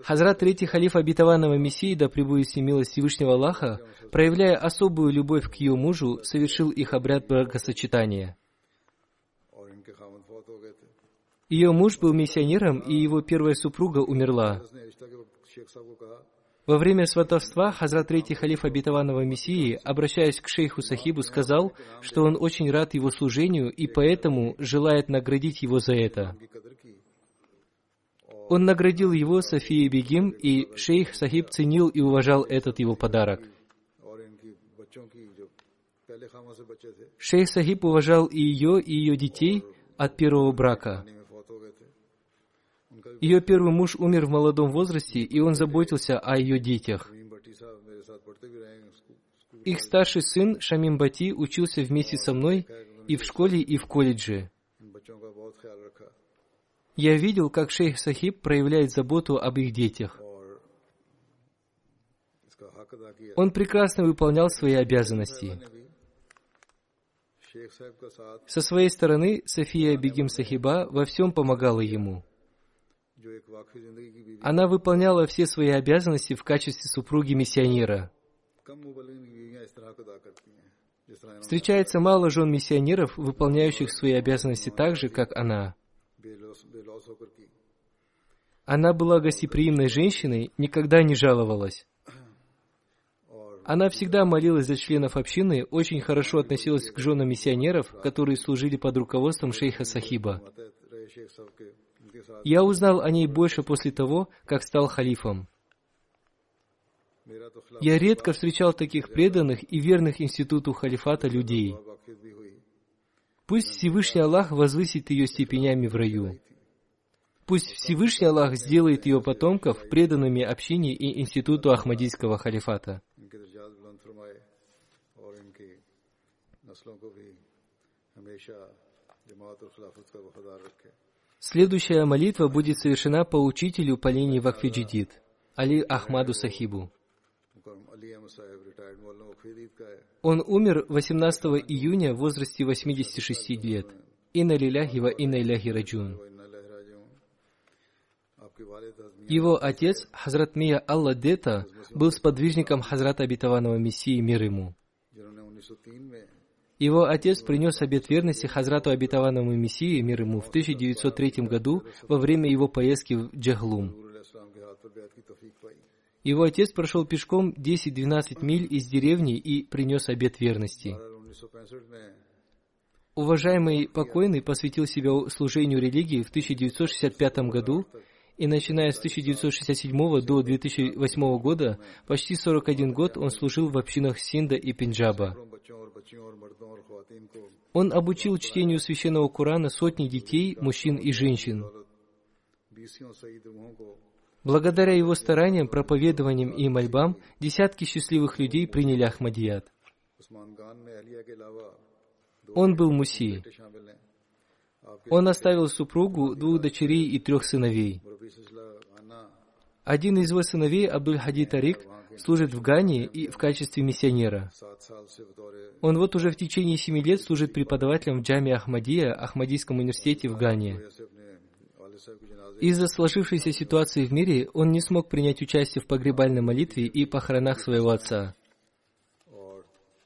Хазрат Третий Халиф Обетованного Мессии, да пребудет с милость Всевышнего Аллаха, проявляя особую любовь к ее мужу, совершил их обряд бракосочетания. Ее муж был миссионером, и его первая супруга умерла. Во время сватовства Хазрат Третий Халиф Обетованного Мессии, обращаясь к шейху Сахибу, сказал, что он очень рад его служению и поэтому желает наградить его за это. Он наградил его Софией Бегим, и шейх Сахиб ценил и уважал этот его подарок. Шейх Сахиб уважал и ее, и ее детей от первого брака. Ее первый муж умер в молодом возрасте, и он заботился о ее детях. Их старший сын Шамим Бати учился вместе со мной и в школе, и в колледже. Я видел, как шейх Сахиб проявляет заботу об их детях. Он прекрасно выполнял свои обязанности. Со своей стороны, София Бегим Сахиба во всем помогала ему. Она выполняла все свои обязанности в качестве супруги миссионера. Встречается мало жен миссионеров, выполняющих свои обязанности так же, как она. Она была гостеприимной женщиной, никогда не жаловалась. Она всегда молилась за членов общины, очень хорошо относилась к женам миссионеров, которые служили под руководством шейха Сахиба. Я узнал о ней больше после того, как стал халифом. Я редко встречал таких преданных и верных институту халифата людей. Пусть Всевышний Аллах возвысит ее степенями в раю. Пусть Всевышний Аллах сделает ее потомков преданными общине и институту Ахмадийского халифата. Следующая молитва будет совершена по учителю по линии Вакфиджидид, Али Ахмаду Сахибу. Он умер 18 июня в возрасте 86 лет. Инна лиляхи ва инна иляхи раджун. Его отец, Хазрат Мия Алла Дета, был сподвижником Хазрата Обетованного Мессии мир ему. Его отец принес обет верности Хазрату Обетованному Мессии мир ему в 1903 году во время его поездки в Джахлум. Его отец прошел пешком 10-12 миль из деревни и принес обет верности. Уважаемый покойный посвятил себя служению религии в 1965 году и начиная с 1967 до 2008 года, почти 41 год он служил в общинах Синда и Пенджаба. Он обучил чтению священного Корана сотни детей, мужчин и женщин. Благодаря его стараниям, проповедованиям и мольбам, десятки счастливых людей приняли Ахмадият. Он был муси. Он оставил супругу, двух дочерей и трех сыновей. Один из его сыновей, Абдуль Хади Тарик, служит в Гане и в качестве миссионера. Он вот уже в течение семи лет служит преподавателем в Джаме Ахмадия, Ахмадийском университете в Гане. Из-за сложившейся ситуации в мире он не смог принять участие в погребальной молитве и похоронах своего отца.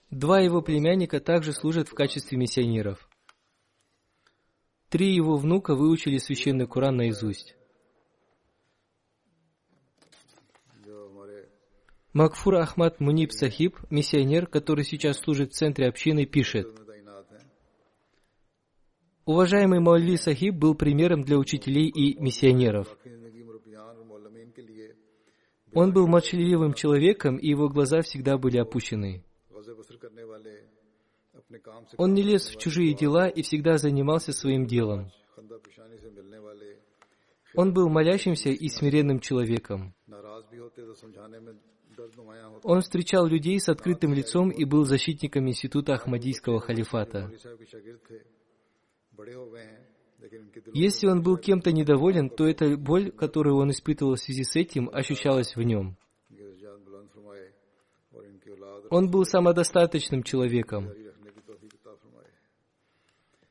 Два его племянника также служат в качестве миссионеров. Три его внука выучили священный Куран наизусть. Макфур Ахмад Муниб Сахиб, миссионер, который сейчас служит в центре общины, пишет, Уважаемый Маульви Сахиб был примером для учителей и миссионеров. Он был молчаливым человеком, и его глаза всегда были опущены. Он не лез в чужие дела и всегда занимался своим делом. Он был молящимся и смиренным человеком. Он встречал людей с открытым лицом и был защитником института Ахмадийского халифата. Если он был кем-то недоволен, то эта боль, которую он испытывал в связи с этим, ощущалась в нем. Он был самодостаточным человеком.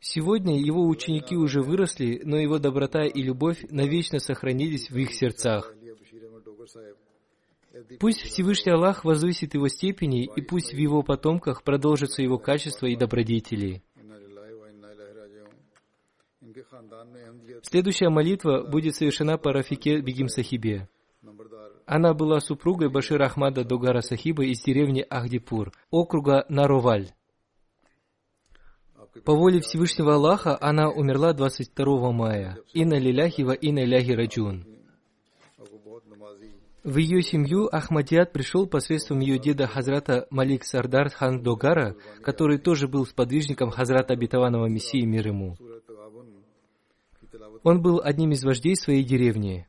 Сегодня его ученики уже выросли, но его доброта и любовь навечно сохранились в их сердцах. Пусть Всевышний Аллах возвысит его степени, и пусть в его потомках продолжатся его качества и добродетели. Следующая молитва будет совершена по Рафике Бегим Сахибе. Она была супругой Башир Ахмада Догара Сахиба из деревни Ахдипур, округа Нароваль. По воле Всевышнего Аллаха она умерла 22 мая. Инна лиляхи ва инна ляхи раджун. В ее семью Ахмадият пришел посредством ее деда Хазрата Малик Сардар хан Догара, который тоже был сподвижником Хазрата Обетованного Мессии мир ему. Он был одним из вождей своей деревни.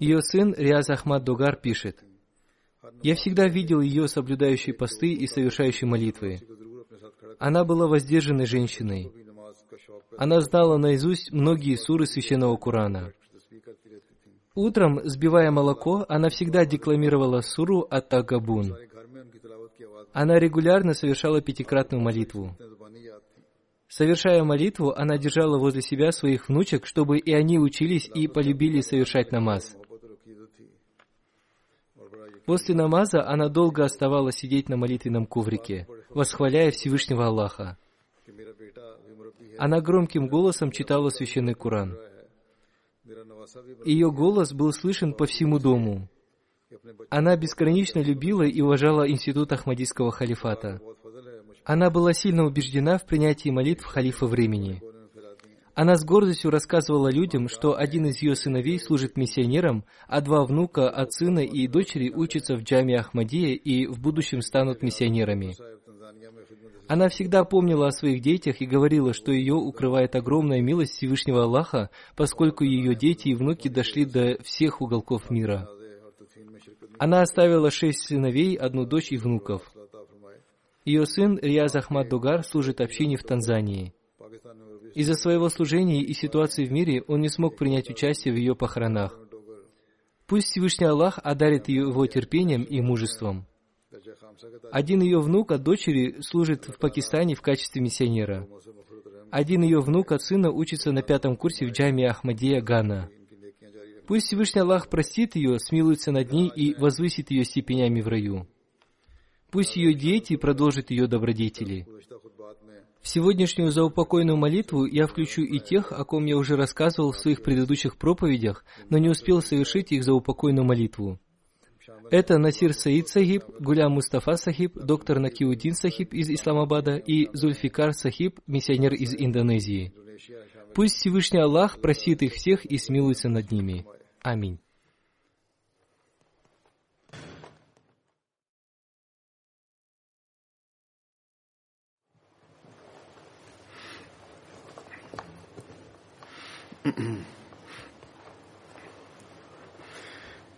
Ее сын Риаз Ахмад Догар пишет, «Я всегда видел ее соблюдающей посты и совершающей молитвы. Она была воздержанной женщиной. Она знала наизусть многие суры Священного Корана. Утром, сбивая молоко, она всегда декламировала суру Ат-Тагабун. Она регулярно совершала пятикратную молитву. Совершая молитву, она держала возле себя своих внучек, чтобы и они учились и полюбили совершать намаз. После намаза она долго оставалась сидеть на молитвенном коврике, восхваляя Всевышнего Аллаха. Она громким голосом читала священный Куран. Ее голос был слышен по всему дому. Она бесконечно любила и уважала институт Ахмадийского халифата. Она была сильно убеждена в принятии молитв халифа времени. Она с гордостью рассказывала людям, что один из ее сыновей служит миссионером, а два внука от сына и дочери учатся в джаме Ахмадия и в будущем станут миссионерами. Она всегда помнила о своих детях и говорила, что ее укрывает огромная милость Всевышнего Аллаха, поскольку ее дети и внуки дошли до всех уголков мира. Она оставила шесть сыновей, одну дочь и внуков. Ее сын Риаз Ахмад Дугар служит общине в Танзании. Из-за своего служения и ситуации в мире он не смог принять участие в ее похоронах. Пусть Всевышний Аллах одарит его терпением и мужеством. Один ее внук от дочери служит в Пакистане в качестве миссионера. Один ее внук от сына учится на пятом курсе в джаме Ахмадия Гана. Пусть Всевышний Аллах простит ее, смилуется над ней и возвысит ее степенями в раю. Пусть ее дети продолжат ее добродетели. В сегодняшнюю заупокойную молитву я включу и тех, о ком я уже рассказывал в своих предыдущих проповедях, но не успел совершить их заупокойную молитву. Это Насир Саид Сахиб, Гулям Мустафа Сахиб, доктор Накиудин Сахиб из Исламабада и Зульфикар Сахиб, миссионер из Индонезии. Пусть Всевышний Аллах простит их всех и смилуется над ними. Аминь.